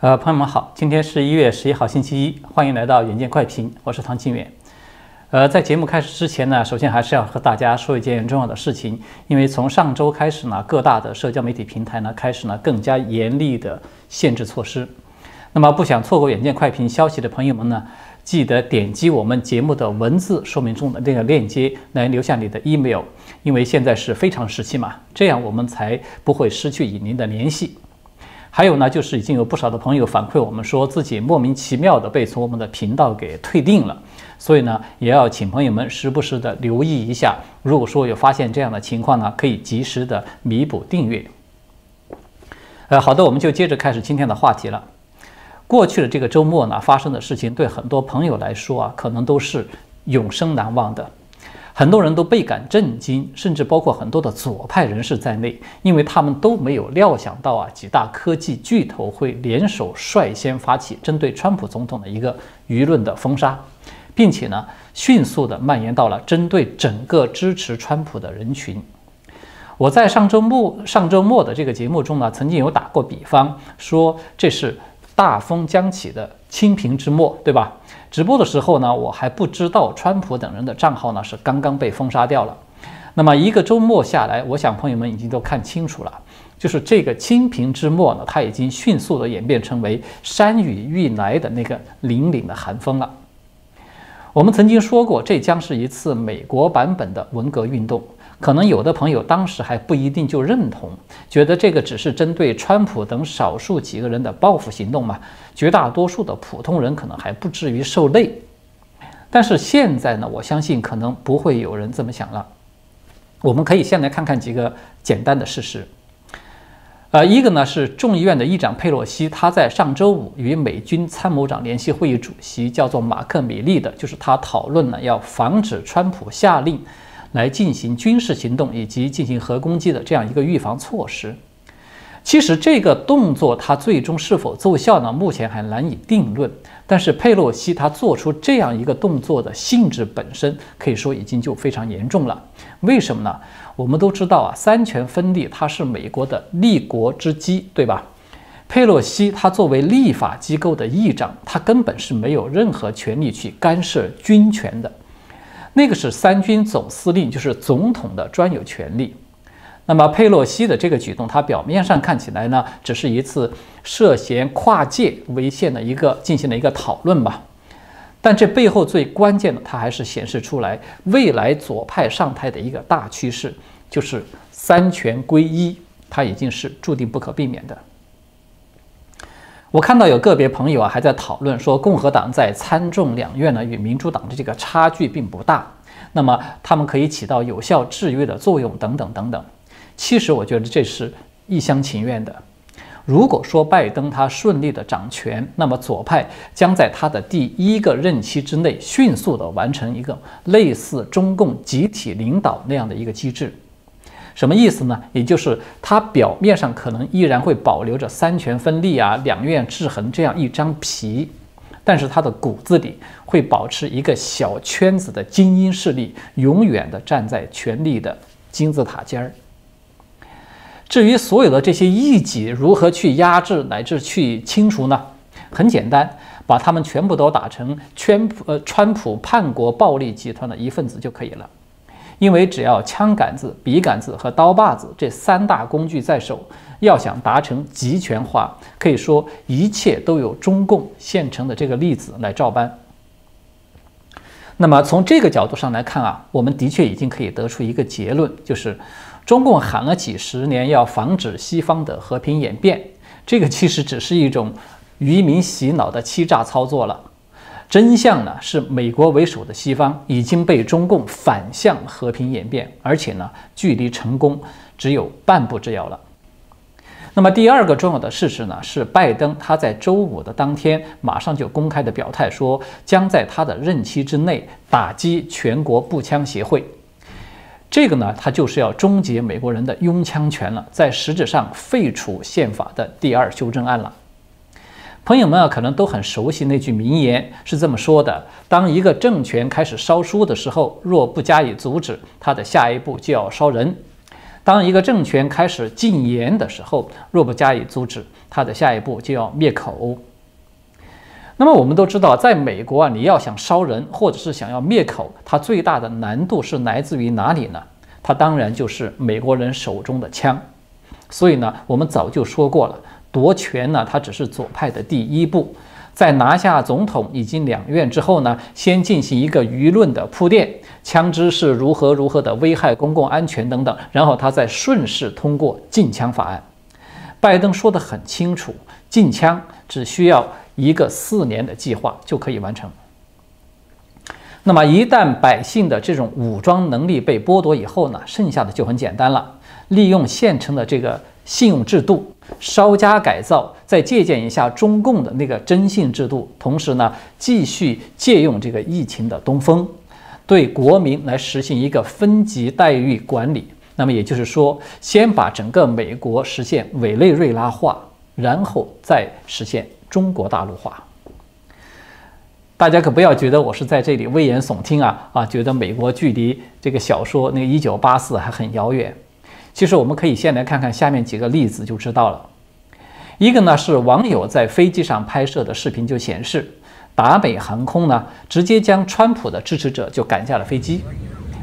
呃，朋友们好，今天是一月十一号，星期一，欢迎来到远见快评，我是唐清远。呃，在节目开始之前呢，首先还是要和大家说一件重要的事情，因为从上周开始呢，各大的社交媒体平台呢开始呢更加严厉的限制措施。那么不想错过远见快评消息的朋友们呢，记得点击我们节目的文字说明中的那个链接来留下你的 email，因为现在是非常时期嘛，这样我们才不会失去与您的联系。还有呢，就是已经有不少的朋友反馈我们说自己莫名其妙的被从我们的频道给退订了，所以呢，也要请朋友们时不时的留意一下。如果说有发现这样的情况呢，可以及时的弥补订阅。呃，好的，我们就接着开始今天的话题了。过去的这个周末呢，发生的事情对很多朋友来说啊，可能都是永生难忘的。很多人都倍感震惊，甚至包括很多的左派人士在内，因为他们都没有料想到啊，几大科技巨头会联手率先发起针对川普总统的一个舆论的封杀，并且呢，迅速的蔓延到了针对整个支持川普的人群。我在上周末上周末的这个节目中呢，曾经有打过比方，说这是大风将起的清平之末，对吧？直播的时候呢，我还不知道川普等人的账号呢是刚刚被封杀掉了。那么一个周末下来，我想朋友们已经都看清楚了，就是这个清平之末呢，它已经迅速的演变成为山雨欲来的那个凛凛的寒风了。我们曾经说过，这将是一次美国版本的文革运动。可能有的朋友当时还不一定就认同，觉得这个只是针对川普等少数几个人的报复行动嘛，绝大多数的普通人可能还不至于受累。但是现在呢，我相信可能不会有人这么想了。我们可以先来看看几个简单的事实。呃，一个呢是众议院的议长佩洛西，他在上周五与美军参谋长联席会议主席叫做马克米利的，就是他讨论了要防止川普下令。来进行军事行动以及进行核攻击的这样一个预防措施，其实这个动作它最终是否奏效呢？目前还难以定论。但是佩洛西他做出这样一个动作的性质本身，可以说已经就非常严重了。为什么呢？我们都知道啊，三权分立它是美国的立国之基，对吧？佩洛西他作为立法机构的议长，他根本是没有任何权利去干涉军权的。那个是三军总司令，就是总统的专有权利。那么佩洛西的这个举动，它表面上看起来呢，只是一次涉嫌跨界违宪的一个进行了一个讨论吧。但这背后最关键的，它还是显示出来未来左派上台的一个大趋势，就是三权归一，它已经是注定不可避免的。我看到有个别朋友啊还在讨论说，共和党在参众两院呢与民主党的这个差距并不大，那么他们可以起到有效制约的作用等等等等。其实我觉得这是一厢情愿的。如果说拜登他顺利的掌权，那么左派将在他的第一个任期之内迅速的完成一个类似中共集体领导那样的一个机制。什么意思呢？也就是它表面上可能依然会保留着三权分立啊、两院制衡这样一张皮，但是它的骨子里会保持一个小圈子的精英势力，永远的站在权力的金字塔尖儿。至于所有的这些异己如何去压制乃至去清除呢？很简单，把他们全部都打成川普呃川普叛国暴力集团的一份子就可以了。因为只要枪杆子、笔杆子和刀把子这三大工具在手，要想达成集权化，可以说一切都有中共现成的这个例子来照搬。那么从这个角度上来看啊，我们的确已经可以得出一个结论，就是中共喊了几十年要防止西方的和平演变，这个其实只是一种愚民洗脑的欺诈操作了。真相呢是，美国为首的西方已经被中共反向和平演变，而且呢，距离成功只有半步之遥了。那么第二个重要的事实呢，是拜登他在周五的当天马上就公开的表态说，将在他的任期之内打击全国步枪协会。这个呢，他就是要终结美国人的拥枪权了，在实质上废除宪法的第二修正案了。朋友们啊，可能都很熟悉那句名言，是这么说的：当一个政权开始烧书的时候，若不加以阻止，它的下一步就要烧人。当一个政权开始禁言的时候，若不加以阻止，它的下一步就要灭口。那么我们都知道，在美国啊，你要想烧人或者是想要灭口，它最大的难度是来自于哪里呢？它当然就是美国人手中的枪。所以呢，我们早就说过了，夺权呢，它只是左派的第一步。在拿下总统以及两院之后呢，先进行一个舆论的铺垫，枪支是如何如何的危害公共安全等等，然后他再顺势通过禁枪法案。拜登说得很清楚，禁枪只需要一个四年的计划就可以完成。那么一旦百姓的这种武装能力被剥夺以后呢，剩下的就很简单了，利用现成的这个信用制度。稍加改造，再借鉴一下中共的那个征信制度，同时呢，继续借用这个疫情的东风，对国民来实行一个分级待遇管理。那么也就是说，先把整个美国实现委内瑞拉化，然后再实现中国大陆化。大家可不要觉得我是在这里危言耸听啊啊，觉得美国距离这个小说那个一九八四还很遥远。其实我们可以先来看看下面几个例子就知道了。一个呢是网友在飞机上拍摄的视频，就显示达美航空呢直接将川普的支持者就赶下了飞机。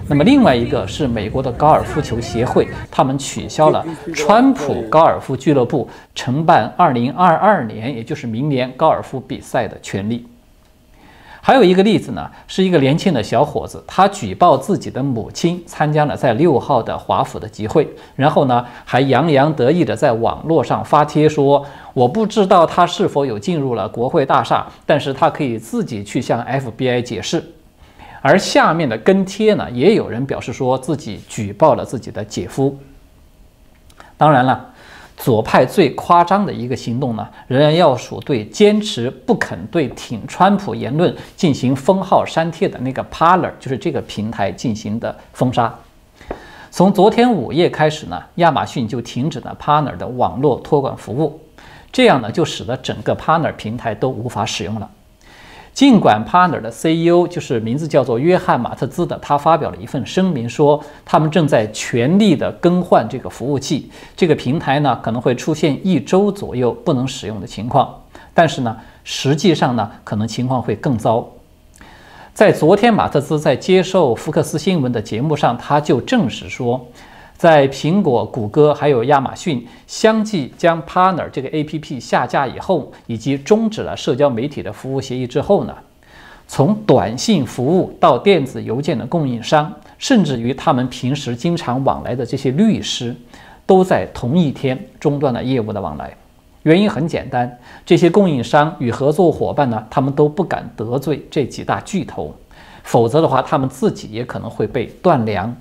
那么另外一个是美国的高尔夫球协会，他们取消了川普高尔夫俱乐部承办2022年，也就是明年高尔夫比赛的权利。还有一个例子呢，是一个年轻的小伙子，他举报自己的母亲参加了在六号的华府的集会，然后呢，还洋洋得意的在网络上发帖说：“我不知道他是否有进入了国会大厦，但是他可以自己去向 FBI 解释。”而下面的跟帖呢，也有人表示说自己举报了自己的姐夫。当然了。左派最夸张的一个行动呢，仍然要数对坚持不肯对挺川普言论进行封号删帖的那个 Parler，就是这个平台进行的封杀。从昨天午夜开始呢，亚马逊就停止了 Parler 的网络托管服务，这样呢，就使得整个 Parler 平台都无法使用了。尽管 Partner 的 CEO 就是名字叫做约翰马特兹的，他发表了一份声明说，他们正在全力的更换这个服务器，这个平台呢可能会出现一周左右不能使用的情况，但是呢，实际上呢可能情况会更糟。在昨天，马特兹在接受福克斯新闻的节目上，他就证实说。在苹果、谷歌还有亚马逊相继将 Partner 这个 APP 下架以后，以及终止了社交媒体的服务协议之后呢，从短信服务到电子邮件的供应商，甚至于他们平时经常往来的这些律师，都在同一天中断了业务的往来。原因很简单，这些供应商与合作伙伴呢，他们都不敢得罪这几大巨头，否则的话，他们自己也可能会被断粮。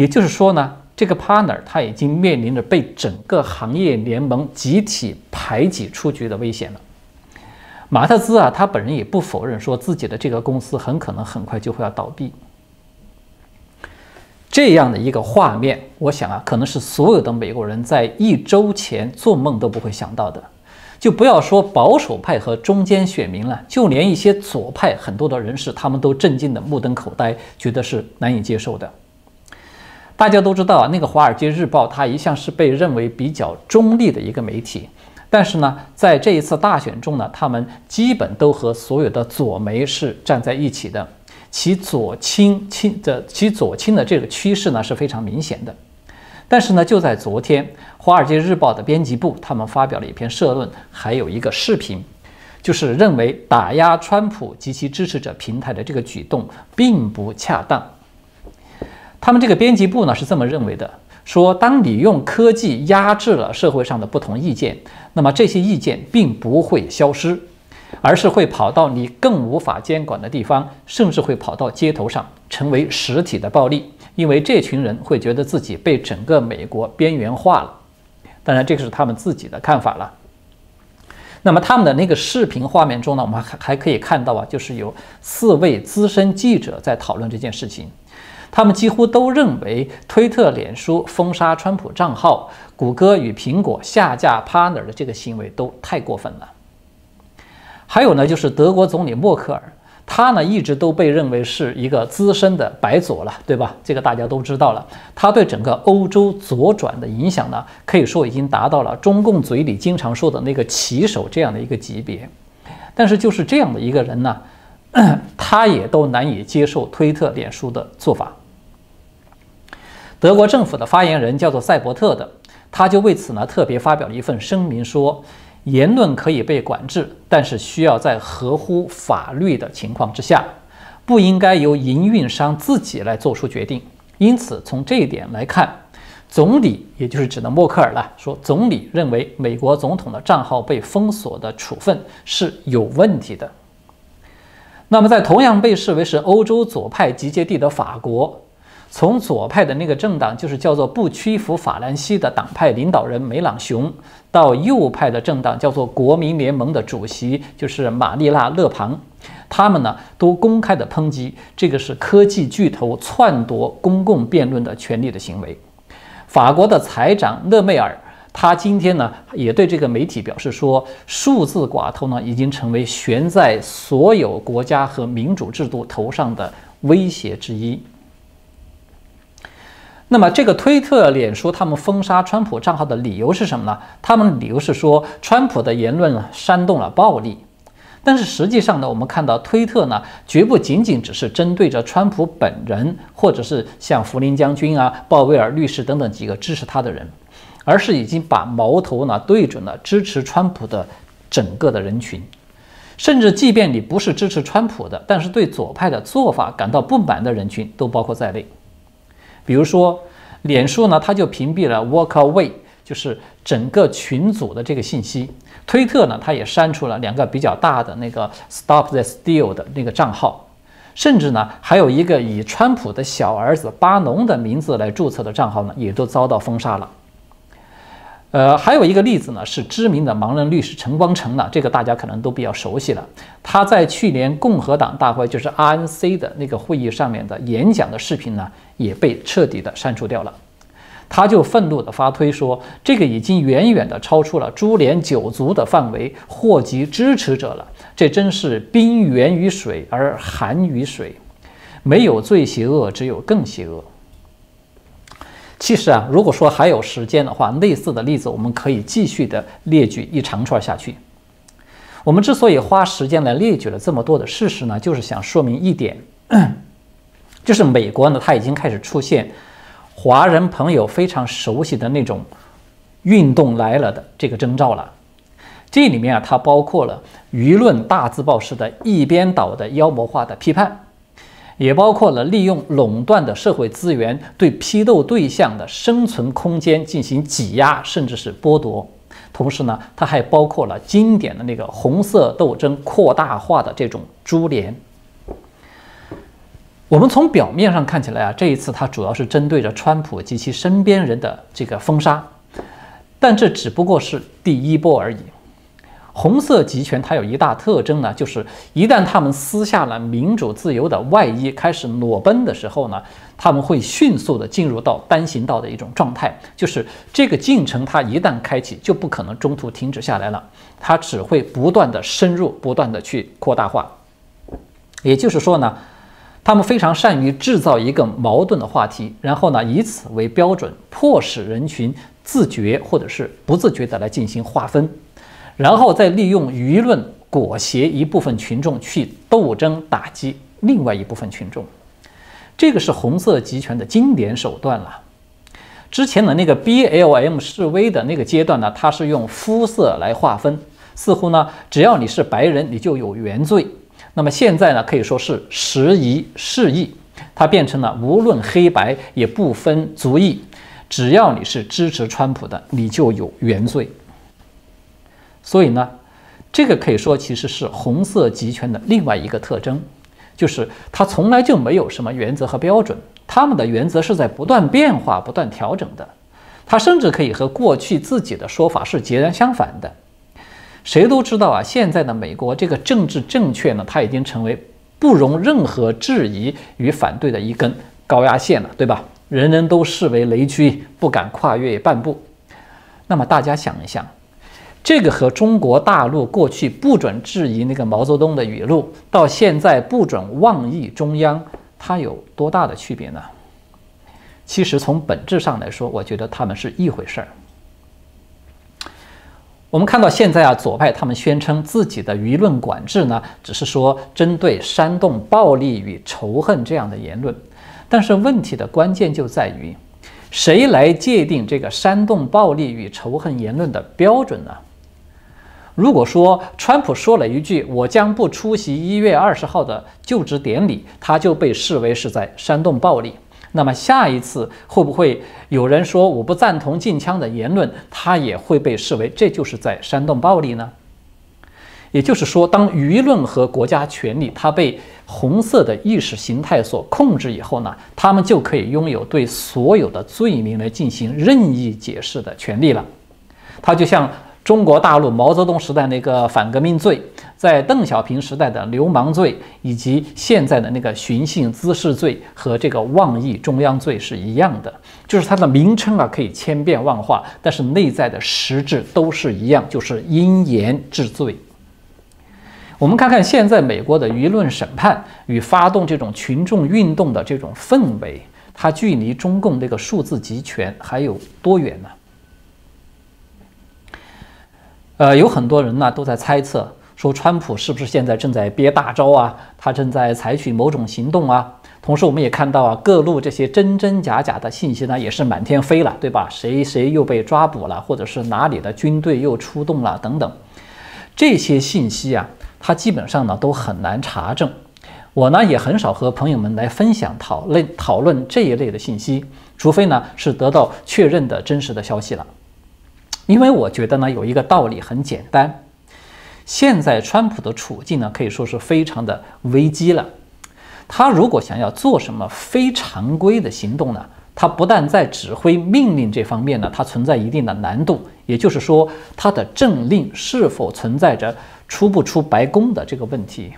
也就是说呢，这个 partner 他已经面临着被整个行业联盟集体排挤出局的危险了。马特兹啊，他本人也不否认说自己的这个公司很可能很快就会要倒闭。这样的一个画面，我想啊，可能是所有的美国人在一周前做梦都不会想到的。就不要说保守派和中间选民了，就连一些左派很多的人士，他们都震惊的目瞪口呆，觉得是难以接受的。大家都知道啊，那个《华尔街日报》它一向是被认为比较中立的一个媒体，但是呢，在这一次大选中呢，他们基本都和所有的左媒是站在一起的，其左倾倾的其左倾的这个趋势呢是非常明显的。但是呢，就在昨天，《华尔街日报》的编辑部他们发表了一篇社论，还有一个视频，就是认为打压川普及其支持者平台的这个举动并不恰当。他们这个编辑部呢是这么认为的：说当你用科技压制了社会上的不同意见，那么这些意见并不会消失，而是会跑到你更无法监管的地方，甚至会跑到街头上，成为实体的暴力。因为这群人会觉得自己被整个美国边缘化了。当然，这个是他们自己的看法了。那么他们的那个视频画面中呢，我们还还可以看到啊，就是有四位资深记者在讨论这件事情。他们几乎都认为，推特、脸书封杀川普账号，谷歌与苹果下架 Partner 的这个行为都太过分了。还有呢，就是德国总理默克尔，他呢一直都被认为是一个资深的白左了，对吧？这个大家都知道了。他对整个欧洲左转的影响呢，可以说已经达到了中共嘴里经常说的那个旗手这样的一个级别。但是就是这样的一个人呢，他也都难以接受推特、脸书的做法。德国政府的发言人叫做赛博特的，他就为此呢特别发表了一份声明说。言论可以被管制，但是需要在合乎法律的情况之下，不应该由营运商自己来做出决定。因此，从这一点来看，总理也就是指的默克尔了，说总理认为美国总统的账号被封锁的处分是有问题的。那么，在同样被视为是欧洲左派集结地的法国。从左派的那个政党，就是叫做不屈服法兰西的党派领导人梅朗雄，到右派的政党叫做国民联盟的主席，就是玛丽娜勒庞，他们呢都公开的抨击这个是科技巨头篡夺公共辩论的权利的行为。法国的财长勒梅尔，他今天呢也对这个媒体表示说，数字寡头呢已经成为悬在所有国家和民主制度头上的威胁之一。那么，这个推特、脸书他们封杀川普账号的理由是什么呢？他们理由是说，川普的言论呢煽动了暴力。但是实际上呢，我们看到推特呢，绝不仅仅只是针对着川普本人，或者是像福林将军啊、鲍威尔律师等等几个支持他的人，而是已经把矛头呢对准了支持川普的整个的人群，甚至即便你不是支持川普的，但是对左派的做法感到不满的人群都包括在内。比如说，脸书呢，它就屏蔽了 Walk Away，就是整个群组的这个信息。推特呢，它也删除了两个比较大的那个 Stop the Steal 的那个账号，甚至呢，还有一个以川普的小儿子巴农的名字来注册的账号呢，也都遭到封杀了。呃，还有一个例子呢，是知名的盲人律师陈光诚呢，这个大家可能都比较熟悉了。他在去年共和党大会，就是 RNC 的那个会议上面的演讲的视频呢，也被彻底的删除掉了。他就愤怒的发推说，这个已经远远的超出了株连九族的范围，祸及支持者了。这真是冰源于水而寒于水，没有最邪恶，只有更邪恶。其实啊，如果说还有时间的话，类似的例子我们可以继续的列举一长串下去。我们之所以花时间来列举了这么多的事实呢，就是想说明一点，就是美国呢，它已经开始出现华人朋友非常熟悉的那种运动来了的这个征兆了。这里面啊，它包括了舆论大字报式的一边倒的妖魔化的批判。也包括了利用垄断的社会资源对批斗对象的生存空间进行挤压，甚至是剥夺。同时呢，它还包括了经典的那个红色斗争扩大化的这种株连。我们从表面上看起来啊，这一次它主要是针对着川普及其身边人的这个封杀，但这只不过是第一波而已。红色集权它有一大特征呢，就是一旦他们撕下了民主自由的外衣，开始裸奔的时候呢，他们会迅速的进入到单行道的一种状态，就是这个进程它一旦开启，就不可能中途停止下来了，它只会不断的深入，不断的去扩大化。也就是说呢，他们非常善于制造一个矛盾的话题，然后呢，以此为标准，迫使人群自觉或者是不自觉的来进行划分。然后再利用舆论裹挟一部分群众去斗争打击另外一部分群众，这个是红色集权的经典手段了。之前的那个 BLM 示威的那个阶段呢，它是用肤色来划分，似乎呢只要你是白人，你就有原罪。那么现在呢，可以说是时移世易，它变成了无论黑白也不分族裔，只要你是支持川普的，你就有原罪。所以呢，这个可以说其实是红色集权的另外一个特征，就是它从来就没有什么原则和标准，他们的原则是在不断变化、不断调整的，它甚至可以和过去自己的说法是截然相反的。谁都知道啊，现在的美国这个政治正确呢，它已经成为不容任何质疑与反对的一根高压线了，对吧？人人都视为雷区，不敢跨越半步。那么大家想一想。这个和中国大陆过去不准质疑那个毛泽东的语录，到现在不准妄议中央，它有多大的区别呢？其实从本质上来说，我觉得他们是一回事儿。我们看到现在啊，左派他们宣称自己的舆论管制呢，只是说针对煽动暴力与仇恨这样的言论，但是问题的关键就在于，谁来界定这个煽动暴力与仇恨言论的标准呢？如果说川普说了一句“我将不出席一月二十号的就职典礼”，他就被视为是在煽动暴力。那么下一次会不会有人说我不赞同禁枪的言论，他也会被视为这就是在煽动暴力呢？也就是说，当舆论和国家权力它被红色的意识形态所控制以后呢，他们就可以拥有对所有的罪名来进行任意解释的权利了。它就像。中国大陆毛泽东时代那个反革命罪，在邓小平时代的流氓罪，以及现在的那个寻衅滋事罪和这个妄议中央罪是一样的，就是它的名称啊可以千变万化，但是内在的实质都是一样，就是因言治罪。我们看看现在美国的舆论审判与发动这种群众运动的这种氛围，它距离中共这个数字集权还有多远呢？呃，有很多人呢都在猜测，说川普是不是现在正在憋大招啊？他正在采取某种行动啊？同时，我们也看到啊，各路这些真真假假的信息呢，也是满天飞了，对吧？谁谁又被抓捕了，或者是哪里的军队又出动了等等，这些信息啊，它基本上呢都很难查证。我呢也很少和朋友们来分享讨论讨论这一类的信息，除非呢是得到确认的真实的消息了。因为我觉得呢，有一个道理很简单，现在川普的处境呢可以说是非常的危机了。他如果想要做什么非常规的行动呢，他不但在指挥命令这方面呢，它存在一定的难度，也就是说，他的政令是否存在着出不出白宫的这个问题。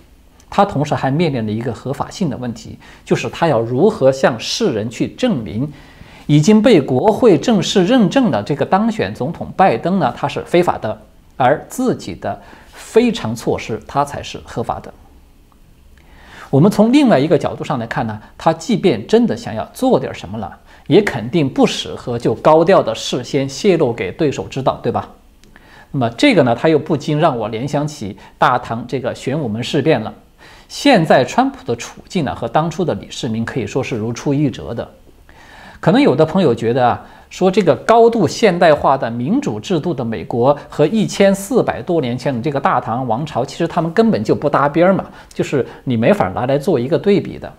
他同时还面临着一个合法性的问题，就是他要如何向世人去证明。已经被国会正式认证的这个当选总统拜登呢，他是非法的，而自己的非常措施他才是合法的。我们从另外一个角度上来看呢，他即便真的想要做点什么了，也肯定不适合就高调的事先泄露给对手知道，对吧？那么这个呢，他又不禁让我联想起大唐这个玄武门事变了。现在川普的处境呢，和当初的李世民可以说是如出一辙的。可能有的朋友觉得啊，说这个高度现代化的民主制度的美国和一千四百多年前的这个大唐王朝，其实他们根本就不搭边儿嘛，就是你没法拿来做一个对比的。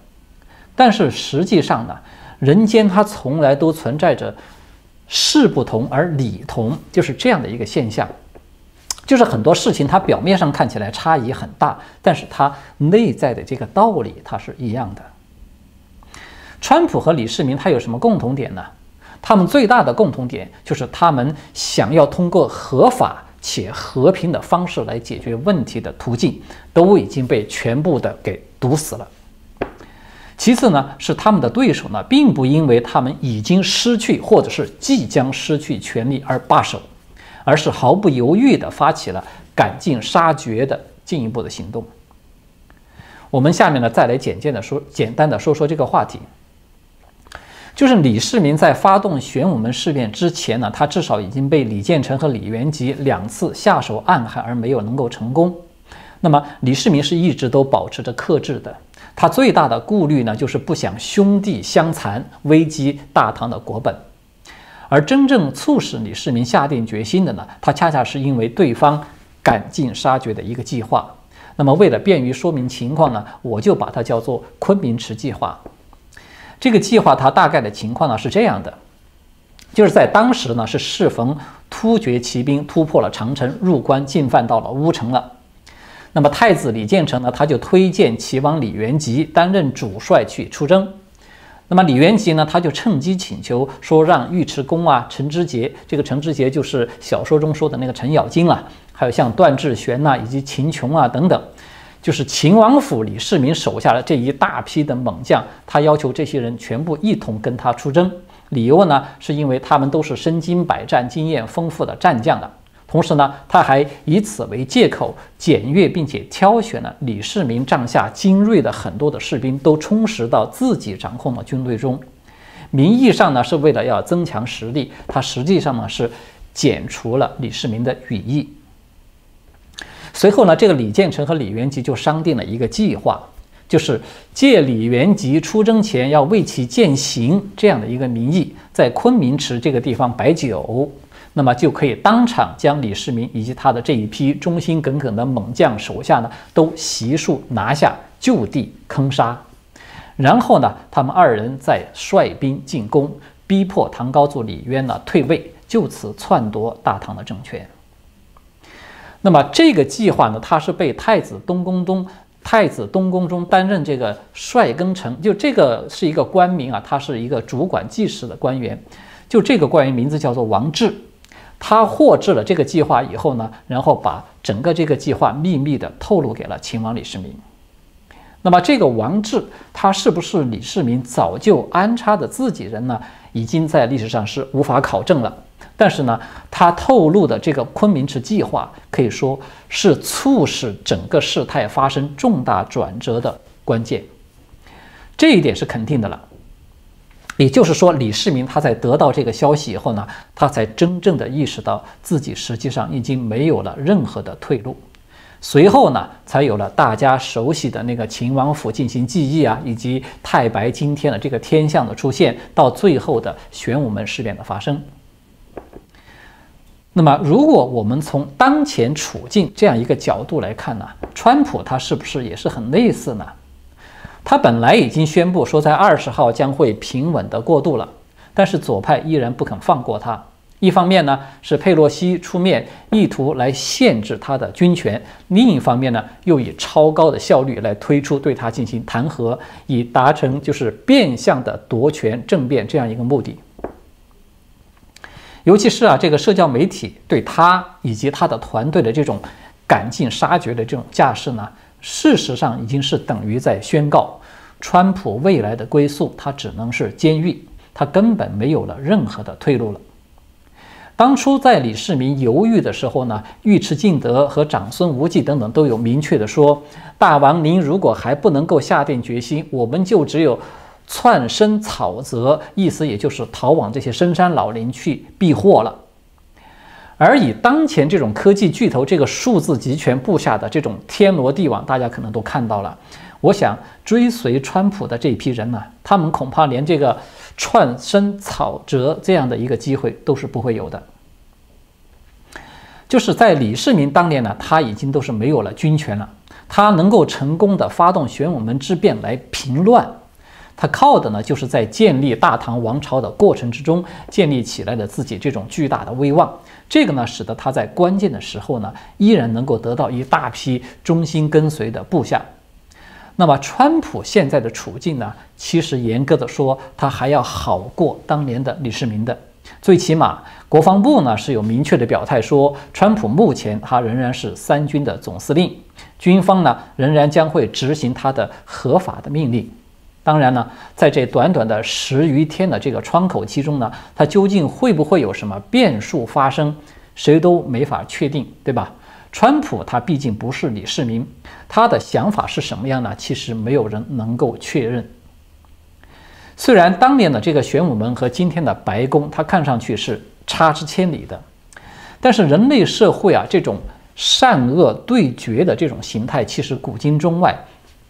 但是实际上呢，人间它从来都存在着事不同而理同，就是这样的一个现象，就是很多事情它表面上看起来差异很大，但是它内在的这个道理它是一样的。川普和李世民他有什么共同点呢？他们最大的共同点就是他们想要通过合法且和平的方式来解决问题的途径都已经被全部的给堵死了。其次呢，是他们的对手呢，并不因为他们已经失去或者是即将失去权力而罢手，而是毫不犹豫地发起了赶尽杀绝的进一步的行动。我们下面呢，再来简简的说，简单的说说这个话题。就是李世民在发动玄武门事变之前呢，他至少已经被李建成和李元吉两次下手暗害而没有能够成功。那么李世民是一直都保持着克制的，他最大的顾虑呢，就是不想兄弟相残，危及大唐的国本。而真正促使李世民下定决心的呢，他恰恰是因为对方赶尽杀绝的一个计划。那么为了便于说明情况呢，我就把它叫做昆明池计划。这个计划它大概的情况呢是这样的，就是在当时呢是适逢突厥骑兵突破了长城，入关进犯到了乌城了。那么太子李建成呢他就推荐齐王李元吉担任主帅去出征。那么李元吉呢他就趁机请求说让尉迟恭啊、陈知节，这个陈知节就是小说中说的那个程咬金啊，还有像段志玄呐以及秦琼啊等等。就是秦王府李世民手下的这一大批的猛将，他要求这些人全部一同跟他出征。理由呢，是因为他们都是身经百战、经验丰富的战将了。同时呢，他还以此为借口检阅并且挑选了李世民帐下精锐的很多的士兵，都充实到自己掌控的军队中。名义上呢是为了要增强实力，他实际上呢是剪除了李世民的羽翼。随后呢，这个李建成和李元吉就商定了一个计划，就是借李元吉出征前要为其饯行这样的一个名义，在昆明池这个地方摆酒。那么就可以当场将李世民以及他的这一批忠心耿耿的猛将手下呢，都悉数拿下，就地坑杀。然后呢，他们二人再率兵进攻，逼迫唐高祖李渊呢退位，就此篡夺大唐的政权。那么这个计划呢，他是被太子东宫中太子东宫中担任这个帅庚臣，就这个是一个官名啊，他是一个主管祭祀的官员，就这个官员名字叫做王志。他获知了这个计划以后呢，然后把整个这个计划秘密的透露给了秦王李世民。那么这个王志，他是不是李世民早就安插的自己人呢？已经在历史上是无法考证了。但是呢，他透露的这个昆明池计划，可以说是促使整个事态发生重大转折的关键。这一点是肯定的了。也就是说，李世民他在得到这个消息以后呢，他才真正的意识到自己实际上已经没有了任何的退路。随后呢，才有了大家熟悉的那个秦王府进行记忆啊，以及太白今天的这个天象的出现，到最后的玄武门事变的发生。那么，如果我们从当前处境这样一个角度来看呢，川普他是不是也是很类似呢？他本来已经宣布说，在二十号将会平稳的过渡了，但是左派依然不肯放过他。一方面呢，是佩洛西出面意图来限制他的军权；另一方面呢，又以超高的效率来推出对他进行弹劾，以达成就是变相的夺权政变这样一个目的。尤其是啊，这个社交媒体对他以及他的团队的这种赶尽杀绝的这种架势呢。事实上，已经是等于在宣告，川普未来的归宿，他只能是监狱，他根本没有了任何的退路了。当初在李世民犹豫的时候呢，尉迟敬德和长孙无忌等等都有明确的说：“大王，您如果还不能够下定决心，我们就只有窜身草泽，意思也就是逃往这些深山老林去避祸了。”而以当前这种科技巨头这个数字集权布下的这种天罗地网，大家可能都看到了。我想追随川普的这批人呢，他们恐怕连这个窜身草泽这样的一个机会都是不会有的。就是在李世民当年呢，他已经都是没有了军权了，他能够成功的发动玄武门之变来平乱。他靠的呢，就是在建立大唐王朝的过程之中建立起来的自己这种巨大的威望。这个呢，使得他在关键的时候呢，依然能够得到一大批忠心跟随的部下。那么，川普现在的处境呢，其实严格的说，他还要好过当年的李世民的。最起码，国防部呢是有明确的表态说，川普目前他仍然是三军的总司令，军方呢仍然将会执行他的合法的命令。当然呢，在这短短的十余天的这个窗口期中呢，它究竟会不会有什么变数发生，谁都没法确定，对吧？川普他毕竟不是李世民，他的想法是什么样呢？其实没有人能够确认。虽然当年的这个玄武门和今天的白宫，它看上去是差之千里的，但是人类社会啊，这种善恶对决的这种形态，其实古今中外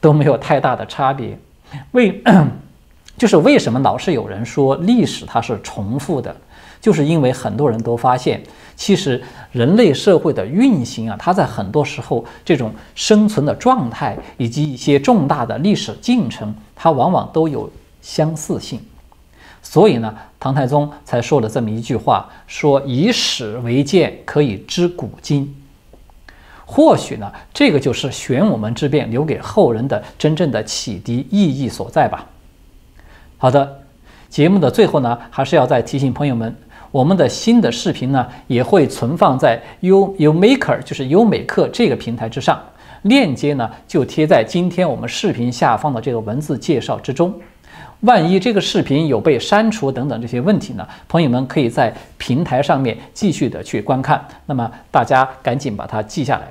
都没有太大的差别。为，就是为什么老是有人说历史它是重复的，就是因为很多人都发现，其实人类社会的运行啊，它在很多时候这种生存的状态以及一些重大的历史进程，它往往都有相似性。所以呢，唐太宗才说了这么一句话：说以史为鉴，可以知古今。或许呢，这个就是玄武门之变留给后人的真正的启迪意义所在吧。好的，节目的最后呢，还是要再提醒朋友们，我们的新的视频呢也会存放在 U U Maker，就是优美课这个平台之上，链接呢就贴在今天我们视频下方的这个文字介绍之中。万一这个视频有被删除等等这些问题呢，朋友们可以在平台上面继续的去观看。那么大家赶紧把它记下来。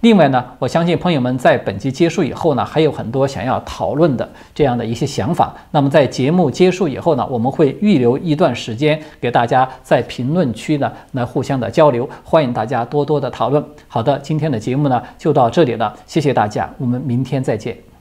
另外呢，我相信朋友们在本集结束以后呢，还有很多想要讨论的这样的一些想法。那么在节目结束以后呢，我们会预留一段时间给大家在评论区呢来互相的交流，欢迎大家多多的讨论。好的，今天的节目呢就到这里了，谢谢大家，我们明天再见。